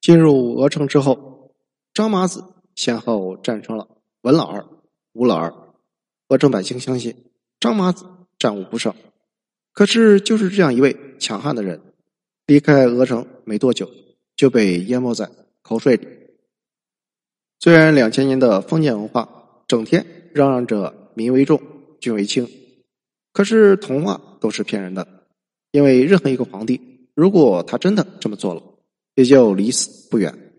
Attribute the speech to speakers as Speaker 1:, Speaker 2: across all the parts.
Speaker 1: 进入鹅城之后，张麻子先后战胜了文老二、武老二。鹅城百姓相信张麻子战无不胜。可是，就是这样一位强悍的人，离开鹅城没多久，就被淹没在口水里。虽然两千年的封建文化整天嚷嚷着民为重、君为轻，可是童话都是骗人的。因为任何一个皇帝，如果他真的这么做了，也就离死不远。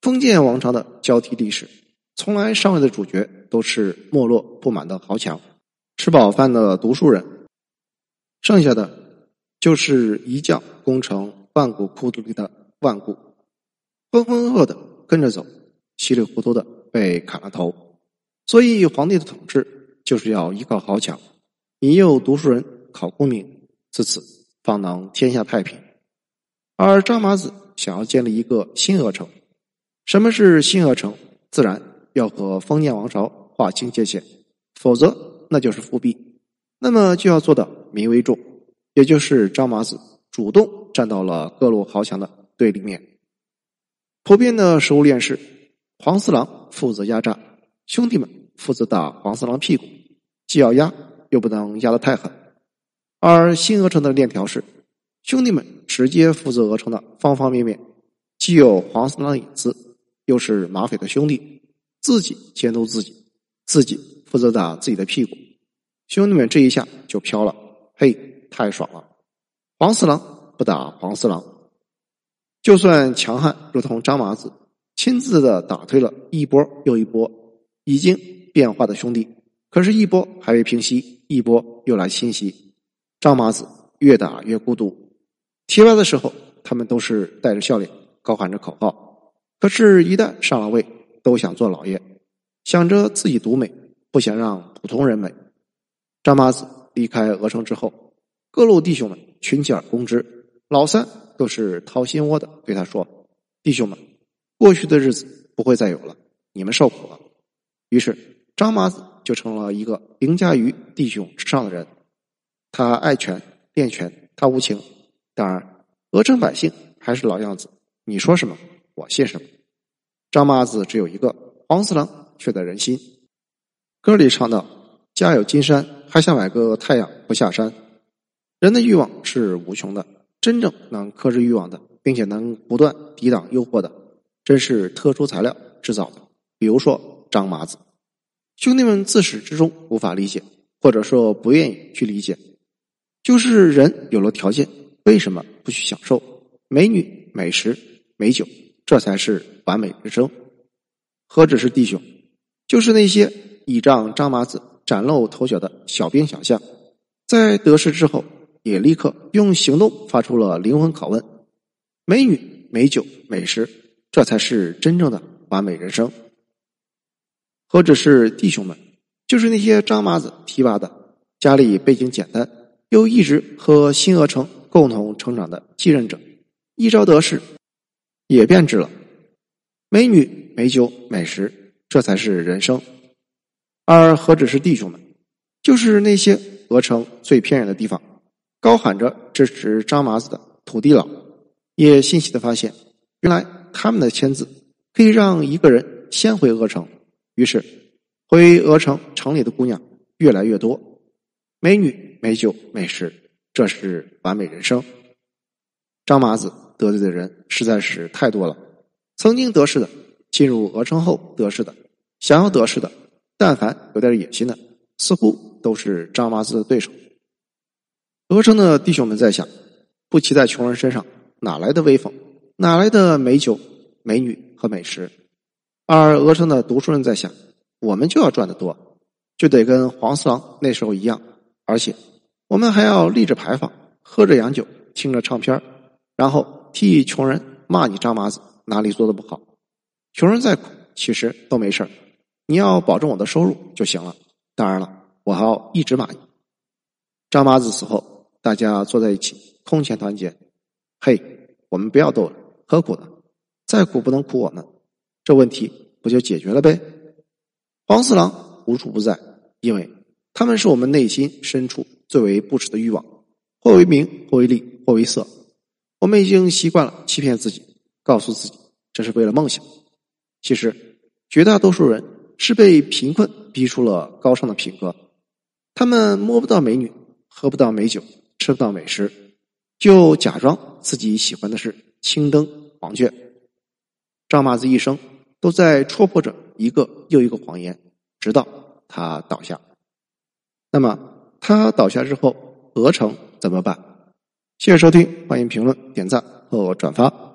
Speaker 1: 封建王朝的交替历史，从来上位的主角都是没落不满的豪强，吃饱饭的读书人，剩下的就是一将功成万骨枯土里的万骨，浑浑噩噩的跟着走，稀里糊涂的被砍了头。所以，皇帝的统治就是要依靠豪强，引诱读书人考功名，自此方能天下太平。而张麻子想要建立一个新鹅城，什么是新鹅城？自然要和封建王朝划清界限，否则那就是复辟。那么就要做到民为重，也就是张麻子主动站到了各路豪强的对立面。普遍的食物链是：黄四郎负责压榨，兄弟们负责打黄四郎屁股，既要压又不能压得太狠。而新鹅城的链条是。兄弟们直接负责鹅城的方方面面，既有黄四郎的影子，又是马匪的兄弟，自己监督自己，自己负责打自己的屁股。兄弟们这一下就飘了，嘿，太爽了！黄四郎不打黄四郎，就算强悍如同张麻子，亲自的打退了一波又一波已经变化的兄弟，可是，一波还未平息，一波又来侵袭，张麻子越打越孤独。提拔的时候，他们都是带着笑脸，高喊着口号。可是，一旦上了位，都想做老爷，想着自己独美，不想让普通人美。张麻子离开鹅城之后，各路弟兄们群起而攻之。老三都是掏心窝的对他说：“弟兄们，过去的日子不会再有了，你们受苦了。”于是，张麻子就成了一个凌驾于弟兄之上的人。他爱权恋权，他无情。当然，鹅城百姓还是老样子，你说什么，我信什么。张麻子只有一个，黄四郎却在人心。歌里唱道：“家有金山，还想买个太阳不下山。”人的欲望是无穷的，真正能克制欲望的，并且能不断抵挡诱惑的，真是特殊材料制造的。比如说张麻子，兄弟们自始至终无法理解，或者说不愿意去理解，就是人有了条件。为什么不去享受美女、美食、美酒？这才是完美人生。何止是弟兄，就是那些倚仗张麻子崭露头角的小兵小将，在得势之后，也立刻用行动发出了灵魂拷问：美女、美酒、美食，这才是真正的完美人生。何止是弟兄们，就是那些张麻子提拔的，家里背景简单，又一直和新鹅城。共同成长的继任者，一朝得势，也变质了。美女、美酒、美食，这才是人生。而何止是弟兄们，就是那些鹅城最偏远的地方，高喊着支持张麻子的土地佬，也欣喜的发现，原来他们的签字可以让一个人先回鹅城。于是，回鹅城城里的姑娘越来越多，美女、美酒、美食。这是完美人生。张麻子得罪的人实在是太多了。曾经得势的，进入鹅城后得势的，想要得势的，但凡有点野心的，似乎都是张麻子的对手。鹅城的弟兄们在想：不骑在穷人身上，哪来的威风？哪来的美酒、美女和美食？而鹅城的读书人在想：我们就要赚得多，就得跟黄四郎那时候一样，而且。我们还要立着牌坊，喝着洋酒，听着唱片然后替穷人骂你张麻子哪里做的不好。穷人再苦，其实都没事你要保证我的收入就行了。当然了，我还要一直骂你。张麻子死后，大家坐在一起，空前团结。嘿，我们不要斗了，何苦呢？再苦不能苦我们，这问题不就解决了呗？黄四郎无处不在，因为他们是我们内心深处。最为不耻的欲望，或为名，或为利，或为色。我们已经习惯了欺骗自己，告诉自己这是为了梦想。其实，绝大多数人是被贫困逼出了高尚的品格。他们摸不到美女，喝不到美酒，吃不到美食，就假装自己喜欢的是青灯黄卷。张麻子一生都在戳破着一个又一个谎言，直到他倒下。那么，他倒下之后，鹅城怎么办？谢谢收听，欢迎评论、点赞和转发。